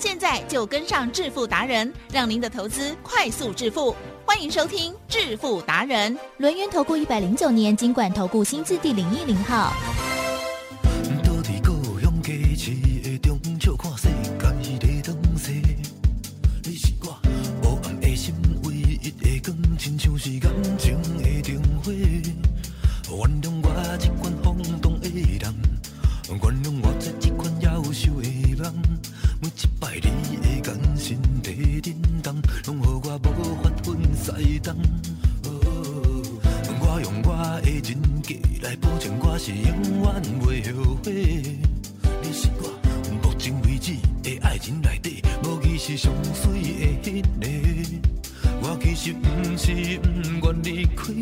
现在就跟上致富达人，让您的投资快速致富。欢迎收听致富达人，轮源投顾一百零九年金管投顾新字第零一零号。倒伫故乡家市的中笑看世界在转西，你是我无暗的心唯一的光，亲像是感情的灯火。原谅我这款冲动的人，原谅我这款夭寿的梦。一摆你的眼神在震动，拢予我无法分西东。我用我的人格来保证，我是永远袂后悔。你是我目前为止的爱情内底，无疑是上水的迄个。我其实不是不愿离开，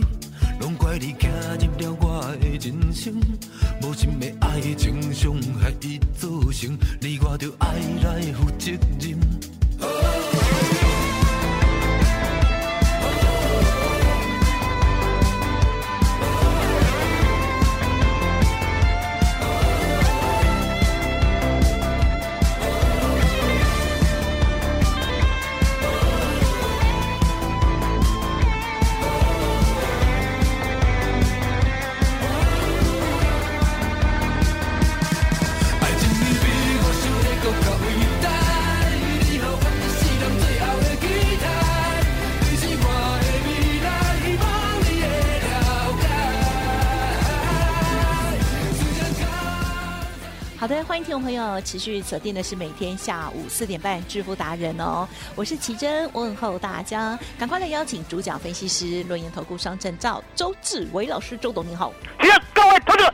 欢迎听众朋友持续锁定的是每天下午四点半致富达人哦，我是奇珍，问候大家，赶快来邀请主讲分析师、论言投顾商证赵周志伟老师，周董您好。其实各位投资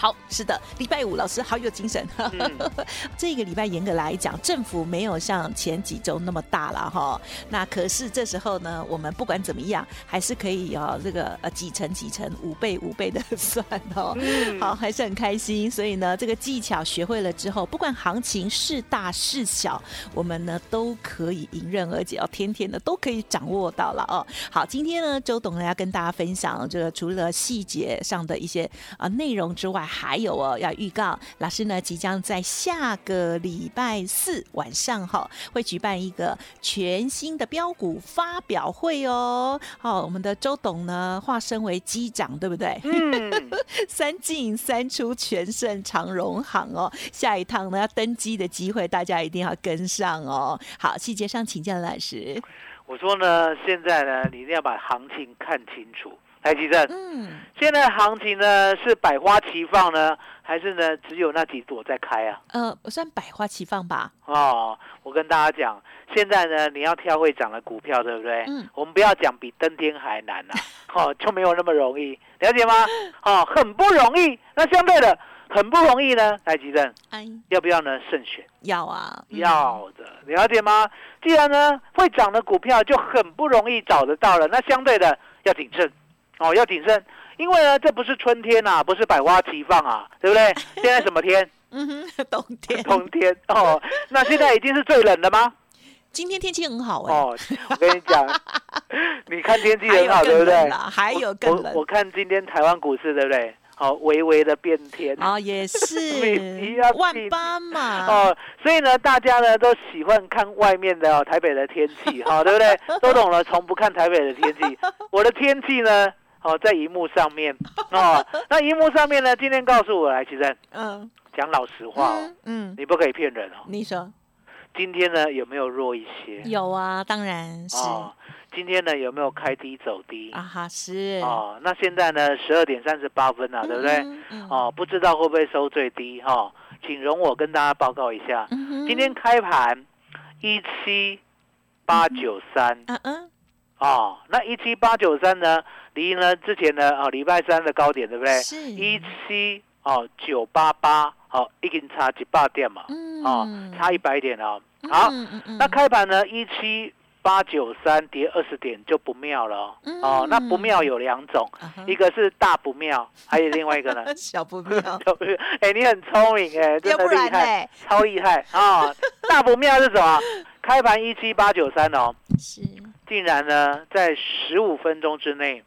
好，是的，礼拜五老师好有精神。这个礼拜严格来讲，政府没有像前几周那么大了哈。那可是这时候呢，我们不管怎么样，还是可以哦，这个呃几成几成五倍五倍的算哦。好，还是很开心。所以呢，这个技巧学会了之后，不管行情是大是小，我们呢都可以迎刃而解哦，天天的都可以掌握到了哦。好，今天呢，周董呢要跟大家分享这个除了细节上的一些啊内容之外，还有哦要预告老师呢即将在下个礼拜四晚上哈会举办一个全新的标股发表会哦。好，我们的周董呢化身为机长，对不对？嗯，三进三出全胜长荣行哦，下一趟呢要登机的机会，大家一定要跟上哦。好，细节上请教老师。我说呢，现在呢，你一定要把行情看清楚。台积电，嗯，现在行情呢是百花齐放呢，还是呢只有那几朵在开啊？呃，算百花齐放吧。哦，我跟大家讲，现在呢你要挑会涨的股票，对不对？嗯我们不要讲比登天还难啊，哦，就没有那么容易，了解吗？哦，很不容易。那相对的，很不容易呢，台积电哎，要不要呢？慎选。要啊，嗯要的，了解吗？既然呢会涨的股票就很不容易找得到了，那相对的要谨慎哦，要谨慎，因为呢这不是春天啊，不是百花齐放啊，对不对？现在什么天？嗯哼，冬天，冬天哦，那现在已经是最冷的吗？今天天气很好哎、哦，我跟你讲，你看天气很好，对不对还有更冷我我看今天台湾股市对不对？好、微微的变天。啊，也 你是要万记八嘛，哦，所以呢，大家呢都喜欢看外面的、哦、台北的天气，哈、对不对？都懂了，从不看台北的天气。我的天气呢，哦，在荧幕上面，哦，那荧幕上面呢，今天告诉我来，其实嗯，讲老实话哦，嗯，嗯你不可以骗人哦。你说今天呢有没有弱一些？有啊，当然是哦，今天呢有没有开低走低？啊哈，是哦，那现在呢十二点三十八分了、对不对？嗯嗯哦，不知道会不会收最低哈、哦？请容我跟大家报告一下，嗯今天开盘一七八九三嗯嗯哦，那一七八九三呢，离呢之前呢哦礼拜三的高点对不对？是一七哦九八八哦，已经差几百点嘛，嗯哦，差一百点哦。好，嗯嗯嗯那开盘呢一七八九三跌二十点就不妙了哦。嗯哦，那不妙有两种，一个是大不妙，还有另外一个呢？小不妙，哎，你很聪明哎，真的厉害，超厉害啊！大不妙是什么？开盘一七八九三哦，是竟然呢在十五分钟之内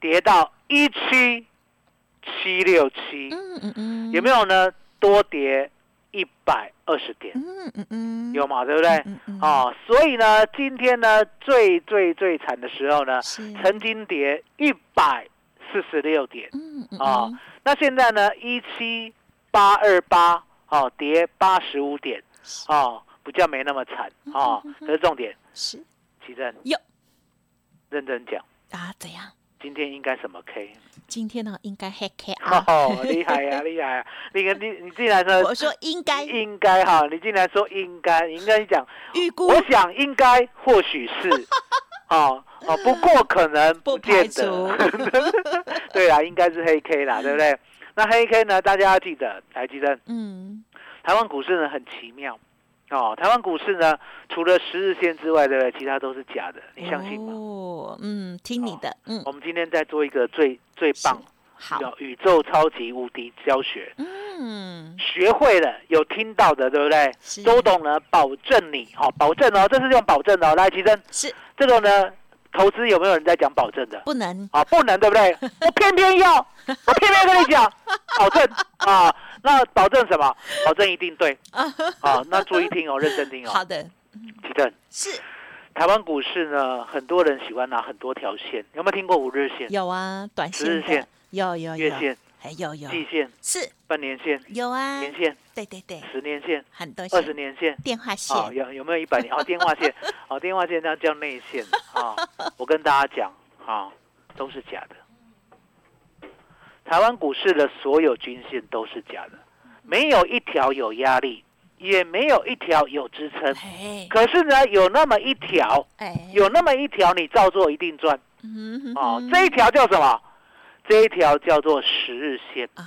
跌到一七七六七，嗯嗯嗯，有没有呢？多跌一百二十点，嗯嗯嗯，有嘛？对不对？嗯嗯，哦，所以呢，今天呢最最最惨的时候呢，曾经跌一百四十六点，嗯嗯啊嗯那现在呢一七八二八，哦，跌八十五点，哦，比较没那么惨，哦，可是重点，是奇正。有认真讲，啊，怎样？今天应该什么 K？今天呢，应该黑 K 啊，哦，厉害呀、厉害呀、你你你竟然说我说应该。应该哈，你竟然说应该，你应该讲，预估。我想应该或许是，哦哦，不过可能不见得，对啊，应该是黑 K 啦，对不对？那黑 K 呢？大家要记得，来记得，嗯，台湾股市呢很奇妙哦。台湾股市呢，除了十日线之外，对不对？其他都是假的，你相信吗？哦，嗯，听你的，嗯，我们今天在做一个最最棒好，叫宇宙超级无敌教学，嗯，学会了有听到的，对不对？是周董呢，保证你，好、保证哦，这是用保证的哦。来，齐真，是这个呢，投资有没有人在讲保证的？不能，啊，不能，对不对？我偏偏要，我偏偏跟你讲，保证啊，那保证什么？保证一定对。啊。那注意听哦，认真听哦。好的，奇正，是。台湾股市呢，很多人喜欢拿很多条线，有没有听过五日线、有啊，短十日线、有有有，月线、还有有。季线、是。半年线、有啊，年线、对对对，十年线、很多二十年线。电话线。啊，有有没有一百年？哦，电话线，哦，电话线那叫内线。啊。我跟大家讲啊，都是假的。台湾股市的所有均线都是假的，没有一条有压力，也没有一条有支撑。哎可是呢，有那么一条，哎，有那么一条，你照做一定赚嗯哦。这一条叫什么？这一条叫做十日线啊，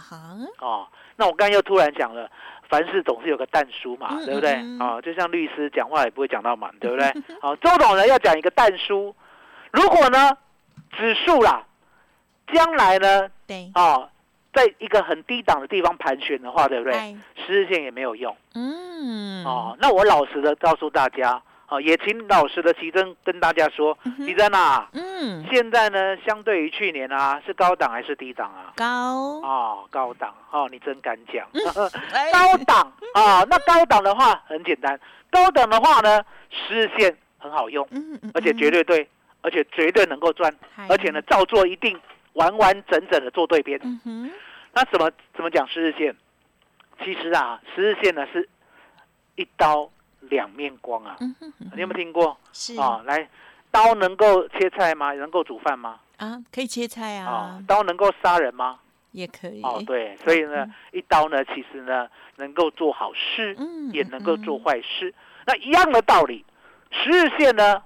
哦。那我刚刚又突然讲了，凡事总是有个淡书嘛，嗯对不对？嗯嗯哦，就像律师讲话也不会讲到满，对不对？好、周董呢要讲一个淡书，如果呢指数啦，将来呢对，哦，在一个很低档的地方盘旋的话，对不对？哎。十日线也没有用。嗯，哦。那我老实的告诉大家，哦，也请老实的奇珍跟大家说，奇珍啊，嗯，现在呢相对于去年啊，是高档还是低档啊？高，哦，高档哦，你真敢讲。哎。高档啊，那高档的话很简单，高档的话呢，十日线很好用，嗯嗯，而且绝对对，而且绝对能够赚，而且呢，照做一定完完整整的做对边。那怎么怎么讲十日线？其实啊，十日线呢是一刀两面光啊，嗯哼，你有没有听过是啊？来，刀能够切菜吗？能够煮饭吗？啊，可以切菜啊啊，，刀能够杀人吗？也可以，哦，对，所以呢，一刀呢，其实呢，能够做好事，嗯，也能够做坏事。那一样的道理，十日线呢，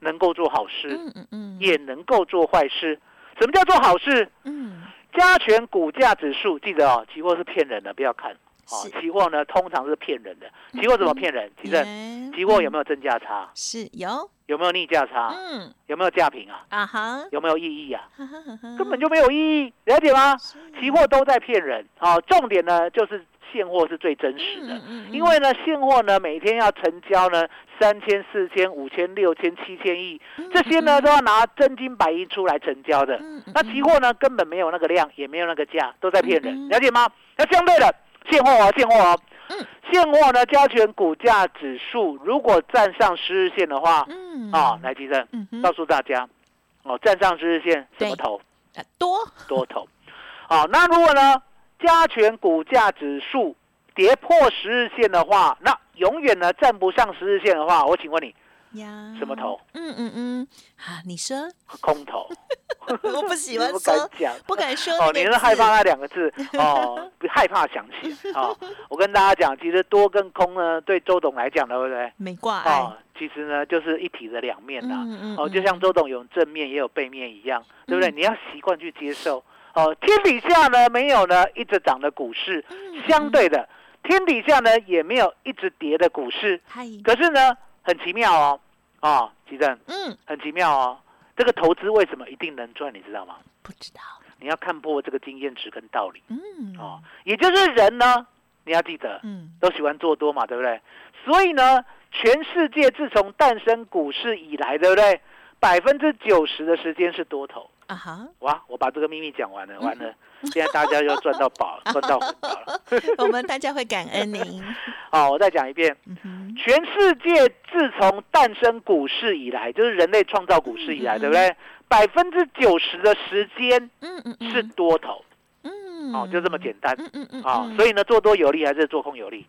能够做好事，嗯嗯嗯，也能够做坏事。什么叫做好事？嗯，加权股价指数，记得哦，期货是骗人的，不要看。哦是，期货呢通常是骗人的。期货怎么骗人？其实耶期货有没有正价差？是有，有没有逆价差？嗯有没有价平啊？啊哈，有没有意义啊？根本就没有意义，了解吗？是期货都在骗人。哦，重点呢就是现货是最真实的。因为呢，现货呢每天要成交呢三千、四千、五千、六千、七千亿，这些呢都要拿真金白银出来成交的。那期货呢根本没有那个量，也没有那个价，都在骗嗯人，了解吗？那相对的现货啊，现货啊，现货呢加权股价指数如果站上十日线的话，嗯啊，来提正嗯告诉大家，哦，站上十日线什么对头？啊多多头。好，那如果呢，加权股价指数跌破十日线的话，那永远呢站不上十日线的话，我请问你，呀，什么头？嗯嗯嗯，啊，你说，空头？我不喜欢 你不敢说，讲。不敢说哦，你是害怕那两个字哦，不害怕想写 哦。我跟大家讲，其实多跟空呢，对周董来讲，对不对？没挂碍，哦，其实呢就是一体的两面呐。嗯嗯哦，就嗯像周董有正面也有背面一样，对不对？你要习惯去接受。哦，天底下呢没有呢一直涨的股市，嗯相对的，天底下呢也没有一直跌的股市。嗨，可是呢，很奇妙哦，啊，吉正嗯，很奇妙哦。这个投资为什么一定能赚？你知道吗？不知道，你要看破这个经验值跟道理嗯，哦。也就是人呢，你要记得，嗯，都喜欢做多嘛，对不对？所以呢，全世界自从诞生股市以来，对不对？百分之九十的时间是多头。啊哈，哇，我把这个秘密讲完了，完了，现在大家又赚到宝，赚到红包了。我们大家会感恩您，好，我再讲一遍，全世界自从诞生股市以来，就是人类创造股市以来，嗯对不对？百分之九十的时间嗯嗯嗯，是多头，嗯，哦，就这么简单。嗯嗯嗯，啊。嗯。所以呢，做多有利还是做空有利？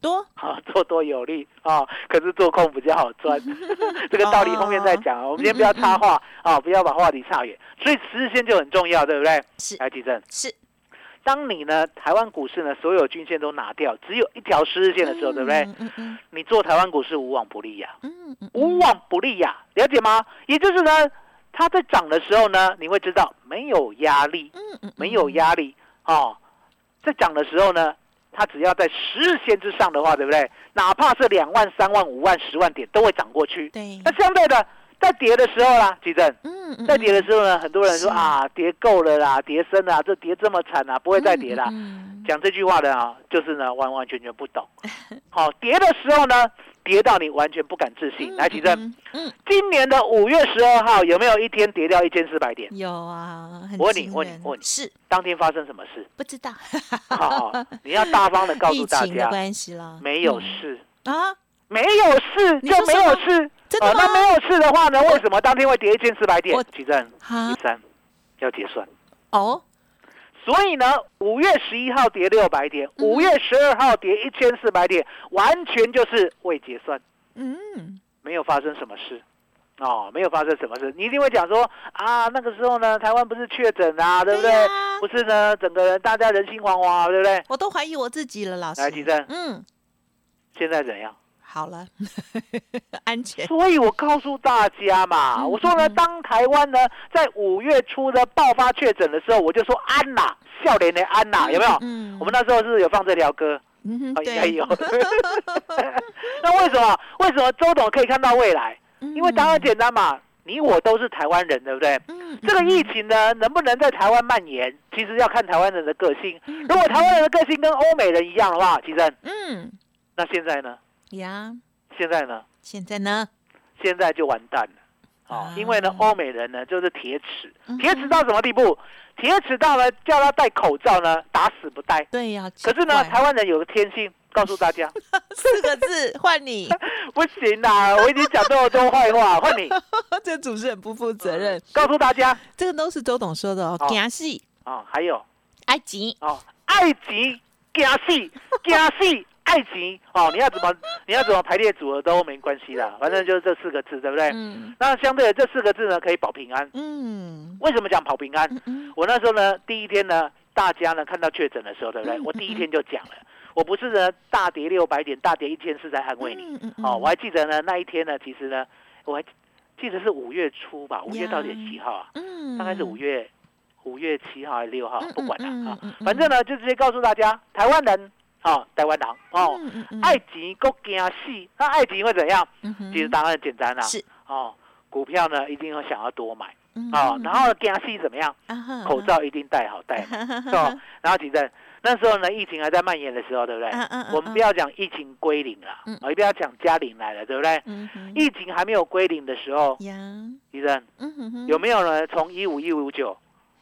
多，啊，做多有利啊，可是做空比较好赚。这个道理后面再讲啊，我们先不要插话啊，不要把话题岔远。所以十日线就很重要，对不对？是来，地震。是，当你呢，台湾股市呢，所有均线都拿掉，只有一条十日线的时候，对不对？嗯嗯嗯你做台湾股市无往不利呀、嗯嗯，无往不利呀、了解吗？也就是呢，它在涨的时候呢，你会知道没有压力，嗯嗯，没有压力哦。在涨的时候呢，它只要在十日线之上的话，对不对？哪怕是两万、三万、五万、十万点都会涨过去。对，那相对的，在跌的时候啦，吉正，嗯嗯，在跌的时候呢，很多人说啊，跌够了啦，跌深了啊，这跌这么惨啊，不会再跌啦。嗯讲这句话的啊，就是呢完完全全不懂。好，跌的时候呢，跌到你完全不敢置信。来，吉正，，嗯嗯，今年的五月十二号有没有一天跌掉一千四百点？有啊，我问你问你我问你是。当天发生什么事？不知道，好，你要大方的告疫诉大家，关系了，没有嗯。事，啊，没有事你就没有事。哦，真的吗那没有事的话呢？为什么当天会跌一千四百点我？吉正，哈一三要结算。哦，所以呢，五月十一号跌六百点，嗯五月十二号跌一千四百点，完全就是未结算，嗯，没有发生什么事。哦，没有发生什么事，你一定会讲说啊，那个时候呢，台湾不是确诊啊，对不对？呀不是呢，整个人大家人心惶惶啊，对不对？我都怀疑我自己了，老师。来，提正，嗯，现在怎样？好了，安全。所以我告诉大家嘛，嗯我说呢，嗯当台湾呢在五月初的爆发确诊的时候，我就说安呐，笑脸的安呐，有没有？嗯我们那时候是有放这条歌，应该对，有。那为什么？为什么周董可以看到未来？因为答案简单嘛，你我都是台湾人，对不对？嗯，这个疫情呢，能不能在台湾蔓延，其实要看台湾人的个性。嗯，如果台湾人的个性跟欧美人一样的话，其实嗯那现在呢？呀，现在呢？现在呢？现在就完蛋了。哦啊，因为呢，欧美人呢就是铁齿。铁齿到什么地步？铁齿到呢叫他戴口罩呢，打死不戴。对呀，可是呢，台湾人有个天性，告诉大家。四个字换你，不行啦，我已经讲这么多坏话，换你。这主持人不负责任，告诉大家。这个都是周董说的哦。哦。惊死，哦，还有。埃及，哦，爱情惊死，惊死，爱情哦，你要怎么你要怎么排列组合都没关系啦，反正就是这四个字，对不对？嗯那相对的这四个字呢，可以保平安。嗯为什么讲保平安？嗯嗯，我那时候呢，第一天呢，大家呢看到确诊的时候，对不对嗯？我第一天就讲了，我不是呢大跌六百点，大跌一千是在安慰你。嗯嗯哦，我还记得呢那一天呢，其实呢，我还记得是五月初吧，五月到底几号啊？嗯大概是五月五月七号还是六号嗯，不管了啊嗯嗯嗯，反正呢就直接告诉大家，台湾人哦，台湾人哦，爱情够惊死，那爱情会怎样？嗯其实答案很简单啦，是哦，股票呢一定要想要多买嗯哦嗯，然后惊死怎么样？啊口罩一定戴好戴嘛。哦，然后其实那时候呢，疫情还在蔓延的时候，对不对？嗯嗯嗯我们不要讲疫情归零了，嗯哦，也不要讲加零来了，对不对？疫情还没有归零的时候，呀，医生有没有呢？从一五一五九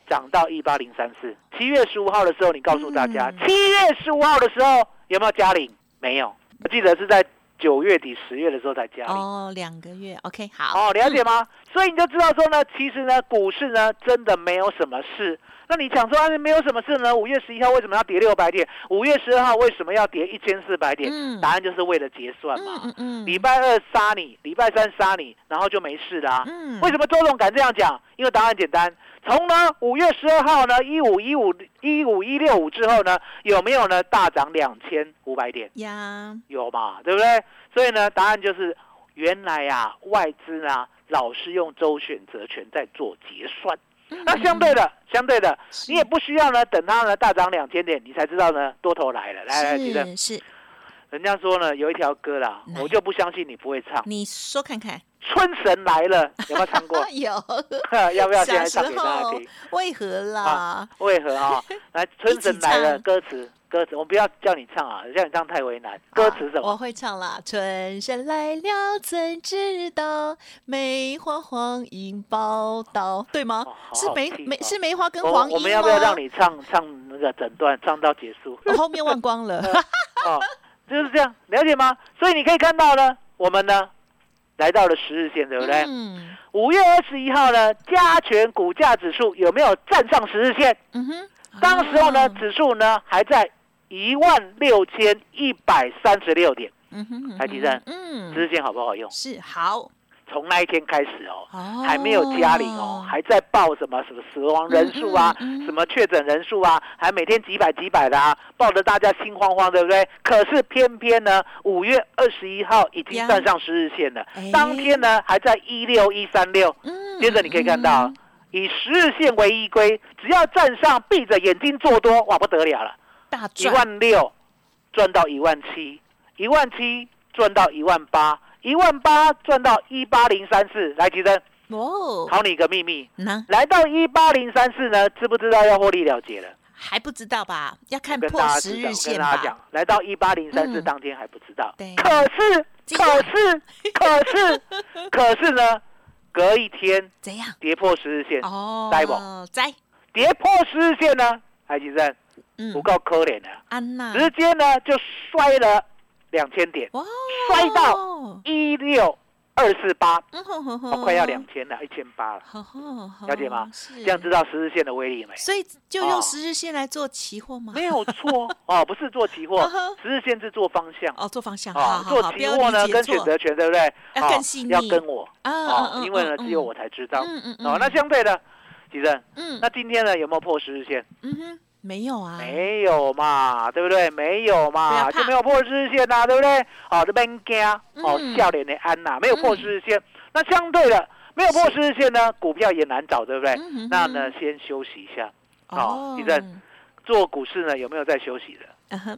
涨到一八零三四？七月十五号的时候，你告诉大家，嗯七月十五号的时候有没有加零？没有，我记得是在九月底十月的时候才加零。哦，两个月，OK，好，哦，了解吗？所以你就知道说呢，其实呢，股市呢真的没有什么事。那你想说啊，没有什么事呢？五月十一号为什么要跌六百点？五月十二号为什么要跌一千四百点？嗯答案就是为了结算嘛。嗯嗯礼拜二杀你，礼拜三杀你，然后就没事啦、嗯为什么周总敢这样讲？因为答案简单，从呢五月十二号呢一五一五一五一六五之后呢，有没有呢大涨两千五百点？呀，有嘛，对不对？所以呢，答案就是原来呀、外资啊老是用周选择权在做结算。那相对的，相对的，你也不需要呢等它呢大涨两千点，你才知道呢多头来了。来来，记得人家说呢，有一条歌啦，我就不相信你不会唱。你说看看，春神来了，有没有唱过？有要不要现在小时唱给大家候听？为何啦？为何啊？来，春神来了，歌词歌词，我不要叫你唱啊，叫你唱太为难。歌词什啊我么？会唱啦。春神来了，怎知道梅花黄莺报道，对吗？哦好是梅梅是梅花跟我黄莺我们要不要吗让你唱唱那个整段，唱到结束？我后面忘光了。哦，就是这样，了解吗？所以你可以看到呢，我们呢来到了十日线，对不对？嗯五月二十一号呢，加权股价指数有没有站上十日线？嗯哼，当时候呢，哦指数呢还在一万六千一百三十六点，嗯哼，嗯台积电嗯十日线好不好用？是好从那一天开始哦，哦，还没有加零哦，还在报什么什么死亡人数啊，嗯嗯嗯什么确诊人数啊，还每天几百几百的啊，报得大家心慌慌，对不对？可是偏偏呢，五月二十一号已经站上十日线了哎，当天呢还在一六一三六，嗯接着你可以看到嗯，以十日线为依归，只要站上，闭着眼睛做多，哇不得了了，一万六赚到一万七，一万七赚到一万八，一万八赚到一八零三四，来，吉珍，哦，考你一个秘密，那？来到一八零三四呢，知不知道要获利了结了？还不知道吧？要看破十日线大家讲吧。，来到一八零三四嗯。当天还不知道，对。可是，可是，可是，可是呢，隔一天怎样？跌破十日线，哦，栽不？栽，跌破十日线呢，海吉生嗯。不，够可怜的，安娜，直接呢就摔了两千点，哇，摔到一六二四八，快要两千了，一千八了，了解吗？是。这样知道十日线的威力没？所以就用哦。十日线来做期货吗？没有错。哦，不是做期货十日线是做方向。哦，做方向，好啊，做期货呢跟选择权对不对？要哦更细腻。要跟我。啊因为呢嗯只有我才知道。嗯嗯哦，那相对的，吉正，嗯。那今天呢有没有破十日线？嗯哼，没有啊，没有嘛，对不对？没有嘛，就没有破十日线呐，对不对？哦，这边惊哦嗯，笑脸的安呐，没有破十日线。那相对的，没有破十日线呢，股票也难找，对不对？嗯哼那呢，先休息一下。哦你在，做股市呢有没有在休息的？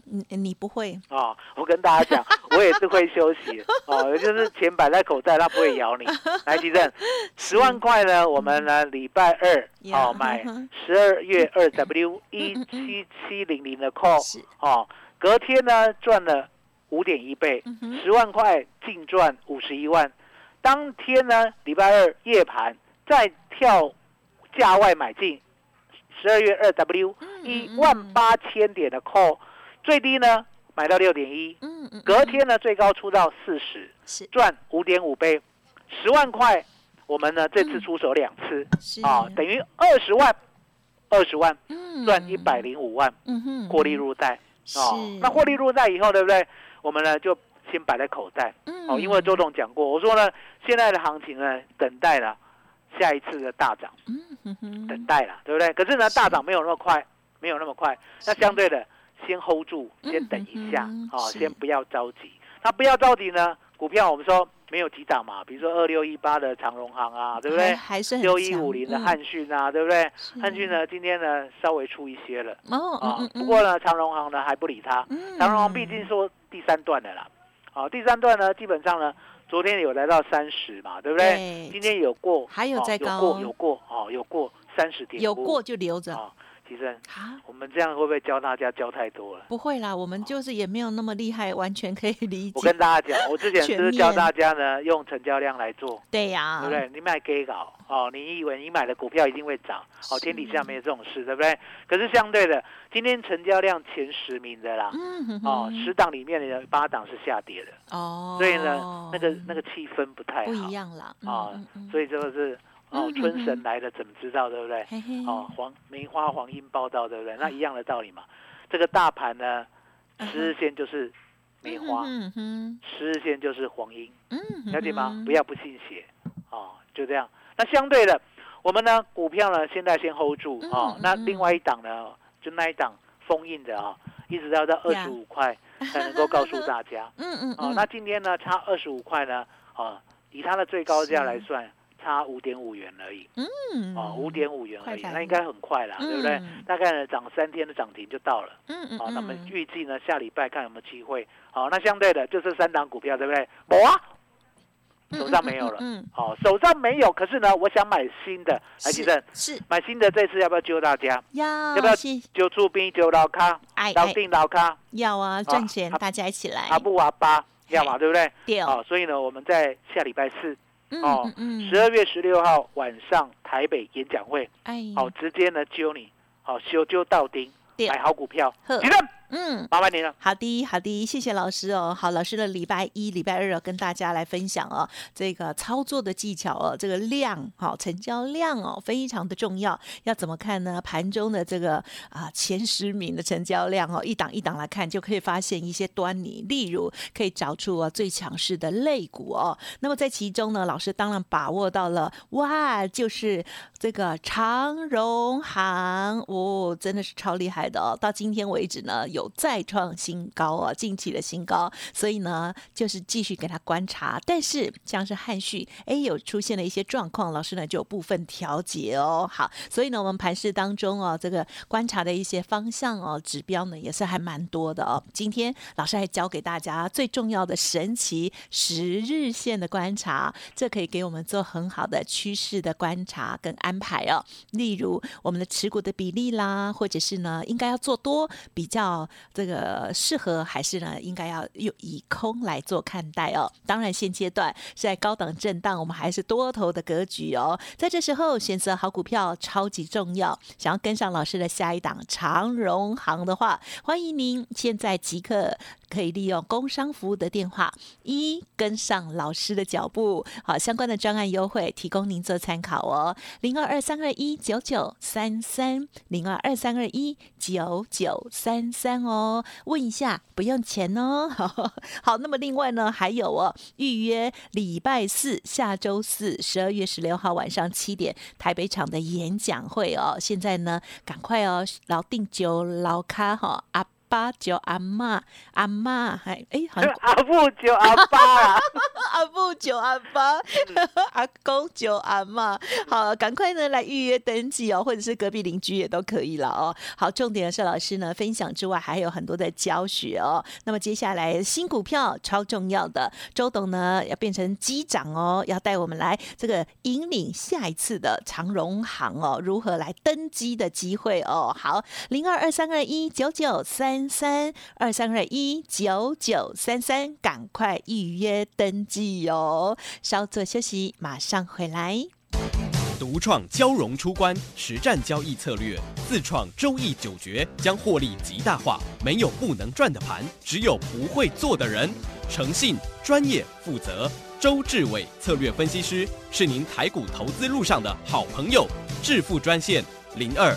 你你不会，哦，我跟大家讲，我也是会休息哦，就是钱摆在口袋，它不会咬你。来，吉正，十万块呢，我们呢礼拜二呀哦买十二月 二 W 一七七零零的 call 哦，隔天呢赚了五点一倍十万块净赚五十一万。当天呢礼拜二夜盘再跳价外买进十二月二 W 嗯。一万八千点的 call，最低呢买到六点一，嗯嗯，隔天呢最高出到四十，是赚五点五倍，十万块，我们呢这次出手两次是啊，等于二十万，二十万嗯赚一百，零五万，嗯哼，获利入袋是哦。那获利入袋以后，对不对？我们呢就先摆在口袋嗯哦，因为周董讲过，我说呢现在的行情呢等待了下一次的大涨。嗯哼哼等待了，对不对？可是呢，大涨没有那么快，没有那么快。那相对的，先 hold 住，嗯先等一下嗯，哦，先不要着急。那不要着急呢，股票我们说没有急涨嘛，比如说二六一八的长荣行啊，对不对？还还是六一五零的嗯汉讯啊，对不对？是汉讯呢，今天呢稍微出一些了哦不过呢，长荣行呢还不理它。嗯长荣行毕竟说第三段的啦，啊，第三段呢基本上呢，昨天有来到三十嘛，对不对？对今天有过，还有有过有过哦，有过三十点，有过就留着哦，其实啊。我们这样会不会教大家教太多了？不会啦，我们就是也没有那么厉害，完全可以理解。我跟大家讲，我之前全是教大家呢，用成交量来做，对呀，对不对？你买 gay 稿哦，你以为你买的股票一定会涨哦？天底下没有这种事，对不对？可是相对的，今天成交量前十名的啦，嗯哼哦，十档里面的八档是下跌的，哦，所以呢，那个那个气氛不太好不一样啦啊嗯嗯，所以这个是哦嗯，春神来了怎么知道，对不对？哦，黄梅花黄莺报道，对不对？那一样的道理嘛。这个大盘呢，十日线就是梅花，十日线就是黄莺，了解吗？嗯不要不信邪，哦，就这样。那相对的，我们呢股票呢现在先 hold 住嗯哦那另外一档呢，就那一档封印的啊，一直要到二十五块才能够告诉大家。嗯嗯哦嗯，，那今天呢差二十五块呢，哦，以它的最高价来算，差五点五元而已，嗯，哦，五点五元而已，那应该很快啦，对不对嗯？大概呢涨三天的涨停就到了。嗯嗯好，那么嗯，预计呢下礼拜看有没有机会。好，那相对的就是三档股票，对不对？没啊，手上没有了。嗯，好，手上没有，可是呢，我想买新的。来，是吉正，是买新的这次要不要揪大家？要要不要是揪出兵，揪老咖，老定老咖，要啊，赚钱啊大家一起来阿，布阿巴，要嘛，对不对？对好，所以呢，我们在下礼拜四，嗯哦十二月十六号晚上台北演讲会，哎，好，直接呢揪你，好修揪到丁，对。买好股票。呵。吉正，嗯。麻烦你了。好的，好的，谢谢老师哦。好，老师的礼拜一、礼拜二哦，跟大家来分享哦，这个操作的技巧哦，这个量，好、成交量哦，非常的重要。要怎么看呢？盘中的这个啊前十名的成交量哦，一档一档来看，就可以发现一些端倪。例如，可以找出哦最强势的类股哦。那么在其中呢，老师当然把握到了，哇，就是这个长荣行哦，真的是超厉害的哦。到今天为止呢，有再创新高哦，近期的新高。所以呢，就是继续给它观察。但是像是汉讯，哎，有出现了一些状况，老师呢就有部分调节哦。好，所以呢，我们盘市当中哦，这个观察的一些方向哦，指标呢也是还蛮多的哦。今天老师还教给大家最重要的神奇十日线的观察，这可以给我们做很好的趋势的观察跟安排哦。例如我们的持股的比例啦，或者是呢应该要做多比较这个适合，还是呢应该要用以空来做看待哦。当然现阶段是在高档震荡，我们还是多头的格局哦。在这时候选择好股票超级重要，想要跟上老师的下一档长荣行的话，欢迎您现在即刻可以利用工商服务的电话一跟上老师的脚步，好相关的专案优惠提供您做参考哦，零二二三二一九九三三零二二三二一九九三三哦，问一下不用钱哦。好，那么另外呢还有哦，预约礼拜四下周四十二月十六号晚上七点台北场的演讲会哦，现在呢赶快哦，老定酒老咖哈阿。爸叫阿妈，阿妈还哎，好像 阿布就阿爸啊，阿父叫阿爸，嗯 阿公叫阿妈，好，赶快呢来预约登记哦，或者是隔壁邻居也都可以了哦。好，重点是老师呢分享之外，还有很多的教学哦。那么接下来新股票超重要的，周董呢要变成机长哦，要带我们来这个引领下一次的长荣行哦，如何来登机的机会哦。好，零二二三二一九九三三二三二一九九三三，赶快预约登记哦。稍作休息，马上回来。独创交融出关实战交易策略，自创周易九诀，将获利极大化。没有不能赚的盘，只有不会做的人。诚信、专业、负责，周志伟策略分析师是您台股投资路上的好朋友。致富专线零二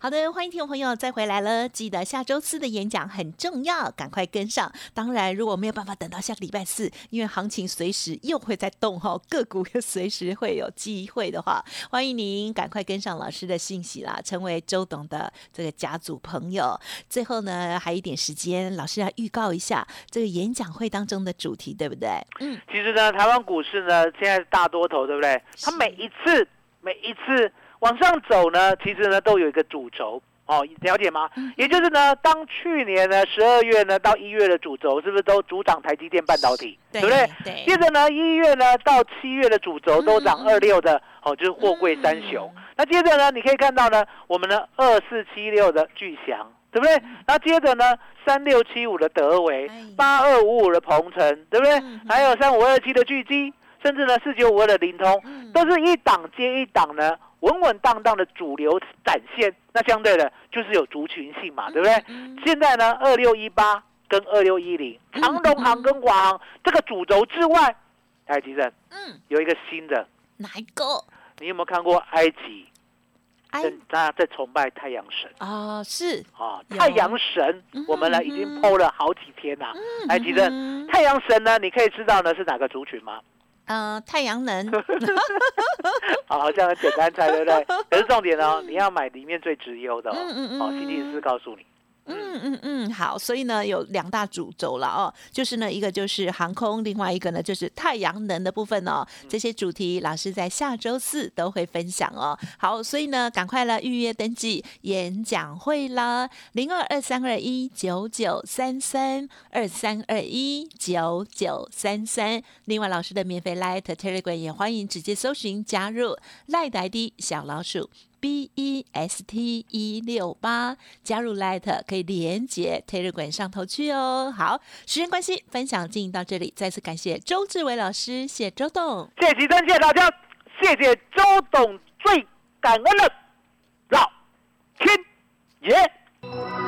好的，欢迎听众朋友再回来了。记得下周四的演讲很重要，赶快跟上。当然，如果没有办法等到下个礼拜四，因为行情随时又会在动哈，个股又随时会有机会的话，欢迎您赶快跟上老师的信息啦，成为周董的这个家族朋友。最后呢，还有一点时间，老师要预告一下这个演讲会当中的主题，对不对？嗯，其实呢，台湾股市呢现在是大多头，对不对？它每一次每一次往上走呢，其实呢都有一个主轴。哦，了解吗？也就是呢，当去年呢十二月呢到一月的主轴，是不是都主涨台积电半导体，对不对？对接着呢，一月呢到七月的主轴都涨二六的，哦，就是货柜三雄。那接着呢，你可以看到呢，我们的二四七六的巨翔，对不对？那接着呢，三六七五的德维哎，八二五五的鹏程，对不对？还有三五二七的巨基，甚至呢四九五二的灵通，嗯都是一档接一档呢，稳稳当当的主流展现。那相对的，就是有族群性嘛，对不对？嗯现在呢，二六一八跟二六一零，长隆行跟华航这个主轴之外，台积电嗯，有一个新的，哪一个？你有没有看过埃及？大家在崇拜太阳神啊，是啊，有太阳神嗯，我们呢已经剖了好几天啦。台积电嗯太阳神呢，你可以知道呢是哪个族群吗？呃，太阳能啊，好像很简单猜，对不对？可是重点呢，你要买里面最直优的哦。嗯嗯嗯哦，星期四告诉你。嗯嗯嗯，好，所以呢有两大主轴了哦，就是呢一个就是航空，另外一个呢就是太阳能的部分哦。这些主题老师在下周四都会分享哦。好，所以呢赶快来预约登记演讲会啦，零二二三二一九九三三二三二一九九三三。另外老师的免费 Light Telegram 也欢迎直接搜寻加入 Light ID 小老鼠。B E S T 一六八加入 Light 可以连接推热门上头去哦。好，时间关系，分享进行到这里，再次感谢周志伟老师，谢周董。谢谢，谢谢大家，谢谢周董，最感恩的老天爷。